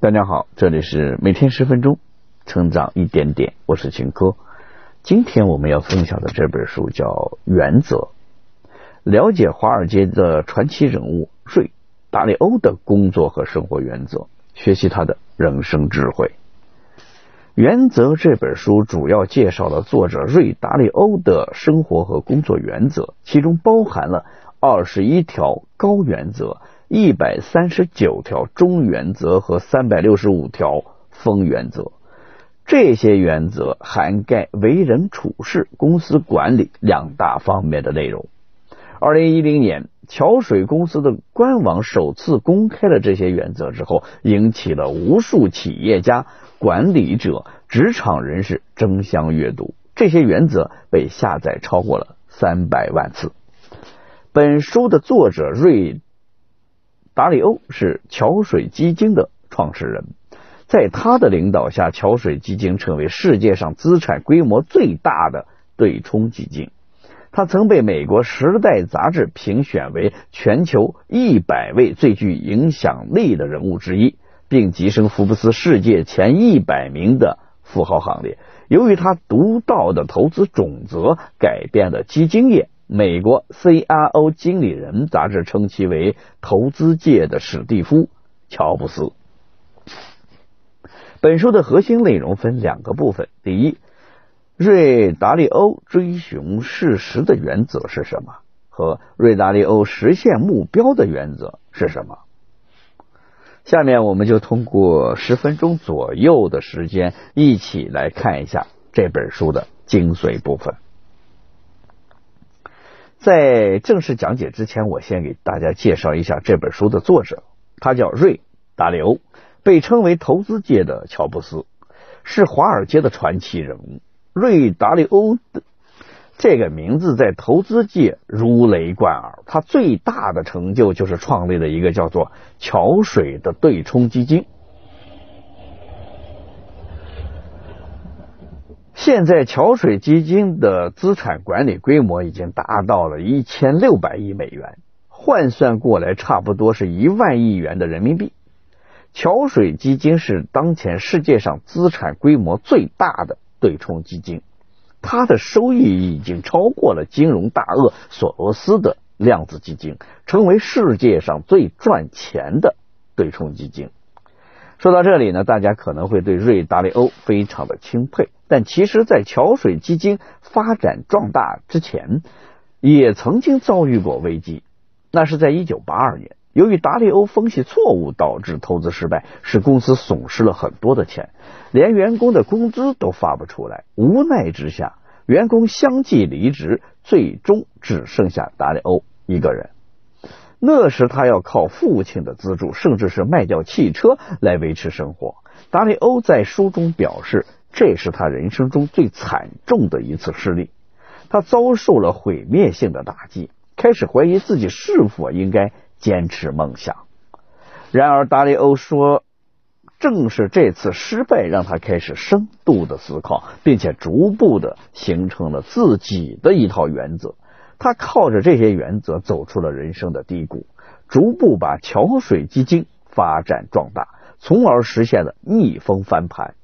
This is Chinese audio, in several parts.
大家好，这里是每天十分钟，成长一点点，我是秦科。今天我们要分享的这本书叫《原则》，了解华尔街的传奇人物瑞达利欧的工作和生活原则，学习他的人生智慧。《原则》这本书主要介绍了作者瑞达利欧的生活和工作原则，其中包含了二十一条高原则。一百三十九条中原则和三百六十五条风原则，这些原则涵盖为人处事、公司管理两大方面的内容。二零一零年，桥水公司的官网首次公开了这些原则之后，引起了无数企业家、管理者、职场人士争相阅读。这些原则被下载超过了三百万次。本书的作者瑞。达里欧是桥水基金的创始人，在他的领导下，桥水基金成为世界上资产规模最大的对冲基金。他曾被美国《时代》杂志评选为全球一百位最具影响力的人物之一，并跻身福布斯世界前一百名的富豪行列。由于他独到的投资准则，改变了基金业。美国 CRO 经理人杂志称其为投资界的史蒂夫·乔布斯。本书的核心内容分两个部分：第一，瑞达利欧追寻事实的原则是什么？和瑞达利欧实现目标的原则是什么？下面我们就通过十分钟左右的时间，一起来看一下这本书的精髓部分。在正式讲解之前，我先给大家介绍一下这本书的作者，他叫瑞达利欧，被称为投资界的乔布斯，是华尔街的传奇人物。瑞达利欧的这个名字在投资界如雷贯耳，他最大的成就就是创立了一个叫做桥水的对冲基金。现在桥水基金的资产管理规模已经达到了一千六百亿美元，换算过来差不多是一万亿元的人民币。桥水基金是当前世界上资产规模最大的对冲基金，它的收益已经超过了金融大鳄索罗斯的量子基金，成为世界上最赚钱的对冲基金。说到这里呢，大家可能会对瑞达利欧非常的钦佩，但其实，在桥水基金发展壮大之前，也曾经遭遇过危机。那是在一九八二年，由于达利欧分析错误导致投资失败，使公司损失了很多的钱，连员工的工资都发不出来。无奈之下，员工相继离职，最终只剩下达利欧一个人。那时他要靠父亲的资助，甚至是卖掉汽车来维持生活。达利欧在书中表示，这是他人生中最惨重的一次失利。他遭受了毁灭性的打击，开始怀疑自己是否应该坚持梦想。然而，达利欧说，正是这次失败让他开始深度的思考，并且逐步的形成了自己的一套原则。他靠着这些原则走出了人生的低谷，逐步把桥水基金发展壮大，从而实现了逆风翻盘。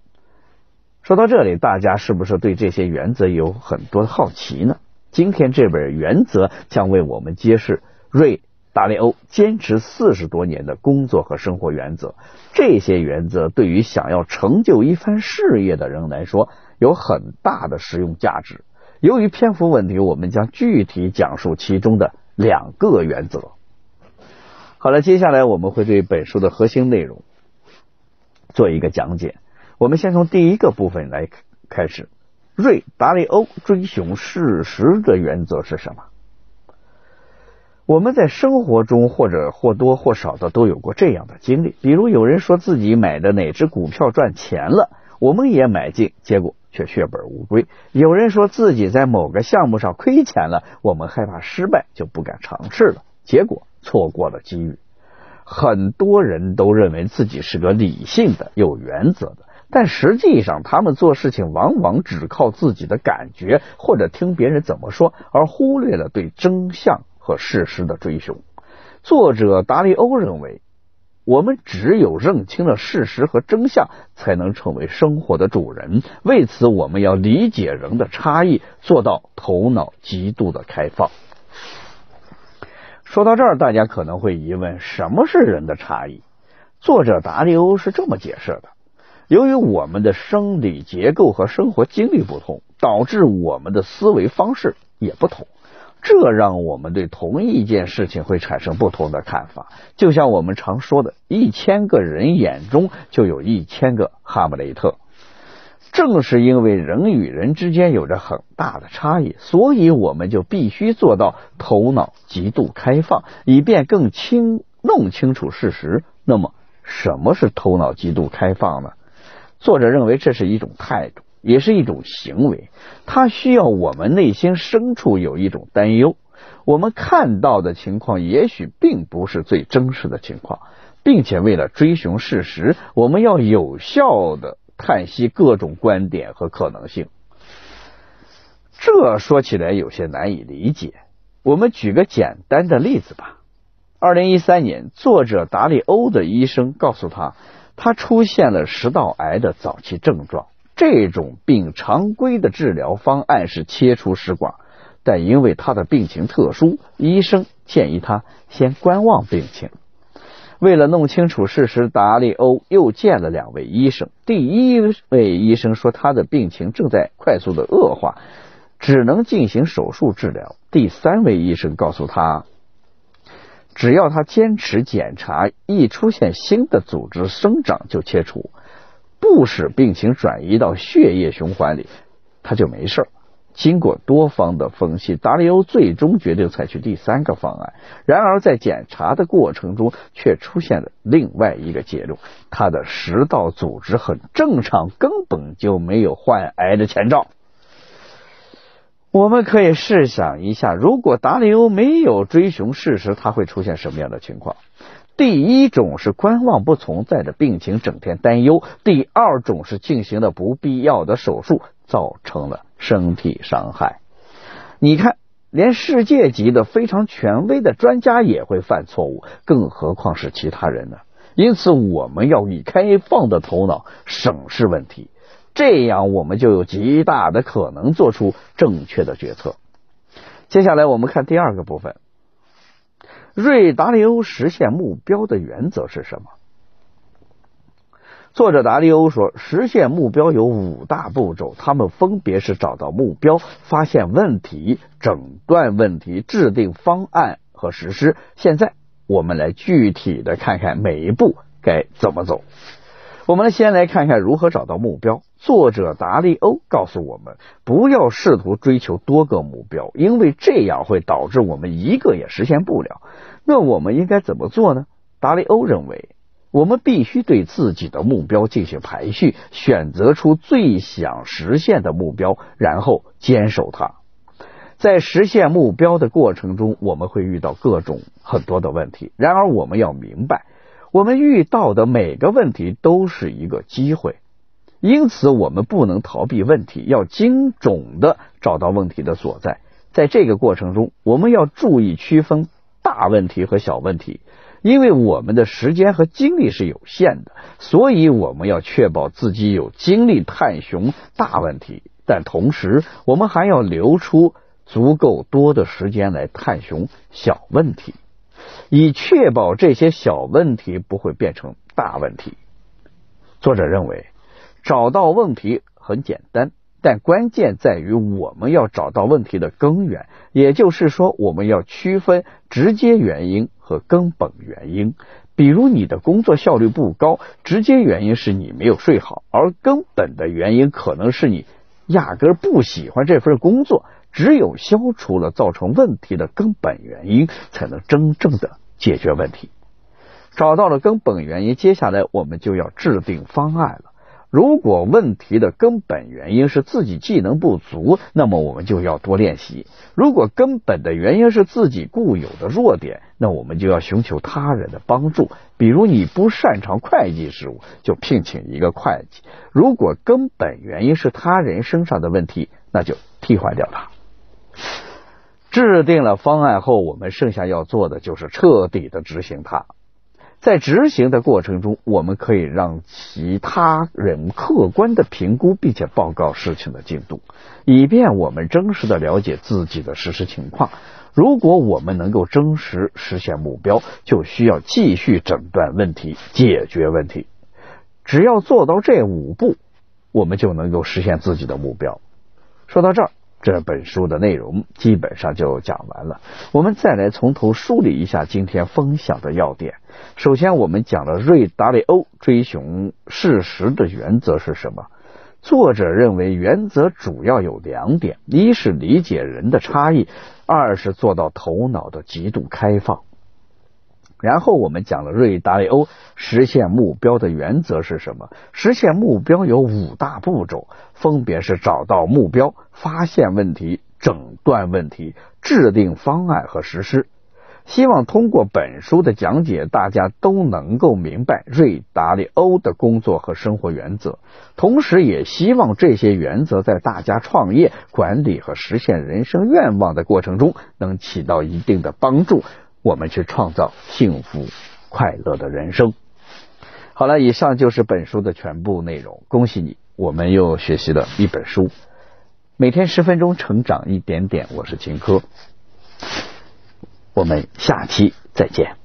说到这里，大家是不是对这些原则有很多的好奇呢？今天这本原则将为我们揭示瑞达利欧坚持四十多年的工作和生活原则。这些原则对于想要成就一番事业的人来说，有很大的实用价值。由于篇幅问题，我们将具体讲述其中的两个原则。好了，接下来我们会对本书的核心内容做一个讲解。我们先从第一个部分来开始。瑞达利欧追寻事实的原则是什么？我们在生活中或者或多或少的都有过这样的经历，比如有人说自己买的哪只股票赚钱了，我们也买进，结果。却血本无归。有人说自己在某个项目上亏钱了，我们害怕失败，就不敢尝试了，结果错过了机遇。很多人都认为自己是个理性的、有原则的，但实际上他们做事情往往只靠自己的感觉，或者听别人怎么说，而忽略了对真相和事实的追寻。作者达利欧认为，我们只有认清了事实和真相，才能成为生活的主人。为此，我们要理解人的差异，做到头脑极度的开放。说到这儿，大家可能会疑问：什么是人的差异？作者达利欧是这么解释的：由于我们的生理结构和生活经历不同，导致我们的思维方式也不同。这让我们对同一件事情会产生不同的看法，就像我们常说的，一千个人眼中就有一千个哈姆雷特。正是因为人与人之间有着很大的差异，所以我们就必须做到头脑极度开放，以便更清弄清楚事实。那么，什么是头脑极度开放呢？作者认为这是一种态度。也是一种行为，它需要我们内心深处有一种担忧。我们看到的情况也许并不是最真实的情况，并且为了追寻事实，我们要有效的探析各种观点和可能性。这说起来有些难以理解。我们举个简单的例子吧。二零一三年，作者达利欧的医生告诉他，他出现了食道癌的早期症状。这种病常规的治疗方案是切除食管，但因为他的病情特殊，医生建议他先观望病情。为了弄清楚事实，达利欧又见了两位医生。第一位医生说他的病情正在快速的恶化，只能进行手术治疗。第三位医生告诉他，只要他坚持检查，一出现新的组织生长就切除。不使病情转移到血液循环里，他就没事。经过多方的分析，达利欧最终决定采取第三个方案。然而，在检查的过程中，却出现了另外一个结论：他的食道组织很正常，根本就没有患癌的前兆。我们可以试想一下，如果达利欧没有追寻事实，他会出现什么样的情况？第一种是观望不存在的病情整天担忧；第二种是进行了不必要的手术，造成了身体伤害。你看，连世界级的非常权威的专家也会犯错误，更何况是其他人呢？因此，我们要以开放的头脑审视问题，这样我们就有极大的可能做出正确的决策。接下来，我们看第二个部分。瑞达利欧实现目标的原则是什么？作者达利欧说，实现目标有五大步骤，他们分别是找到目标、发现问题、诊断问题、制定方案和实施。现在，我们来具体的看看每一步该怎么走。我们先来看看如何找到目标。作者达利欧告诉我们，不要试图追求多个目标，因为这样会导致我们一个也实现不了。那我们应该怎么做呢？达利欧认为，我们必须对自己的目标进行排序，选择出最想实现的目标，然后坚守它。在实现目标的过程中，我们会遇到各种很多的问题。然而，我们要明白。我们遇到的每个问题都是一个机会，因此我们不能逃避问题，要精准的找到问题的所在。在这个过程中，我们要注意区分大问题和小问题，因为我们的时间和精力是有限的，所以我们要确保自己有精力探寻大问题，但同时我们还要留出足够多的时间来探寻小问题。以确保这些小问题不会变成大问题。作者认为，找到问题很简单，但关键在于我们要找到问题的根源，也就是说，我们要区分直接原因和根本原因。比如，你的工作效率不高，直接原因是你没有睡好，而根本的原因可能是你压根儿不喜欢这份工作。只有消除了造成问题的根本原因，才能真正的解决问题。找到了根本原因，接下来我们就要制定方案了。如果问题的根本原因是自己技能不足，那么我们就要多练习；如果根本的原因是自己固有的弱点，那我们就要寻求他人的帮助。比如你不擅长会计事务，就聘请一个会计；如果根本原因是他人身上的问题，那就替换掉他。制定了方案后，我们剩下要做的就是彻底的执行它。在执行的过程中，我们可以让其他人客观的评估并且报告事情的进度，以便我们真实的了解自己的实施情况。如果我们能够真实实现目标，就需要继续诊断问题、解决问题。只要做到这五步，我们就能够实现自己的目标。说到这儿。这本书的内容基本上就讲完了，我们再来从头梳理一下今天分享的要点。首先，我们讲了瑞达利欧追寻事实的原则是什么？作者认为原则主要有两点：一是理解人的差异，二是做到头脑的极度开放。然后我们讲了瑞达利欧实现目标的原则是什么？实现目标有五大步骤，分别是找到目标、发现问题、诊断问题、制定方案和实施。希望通过本书的讲解，大家都能够明白瑞达利欧的工作和生活原则，同时也希望这些原则在大家创业、管理和实现人生愿望的过程中能起到一定的帮助。我们去创造幸福快乐的人生。好了，以上就是本书的全部内容。恭喜你，我们又学习了一本书。每天十分钟，成长一点点。我是秦科，我们下期再见。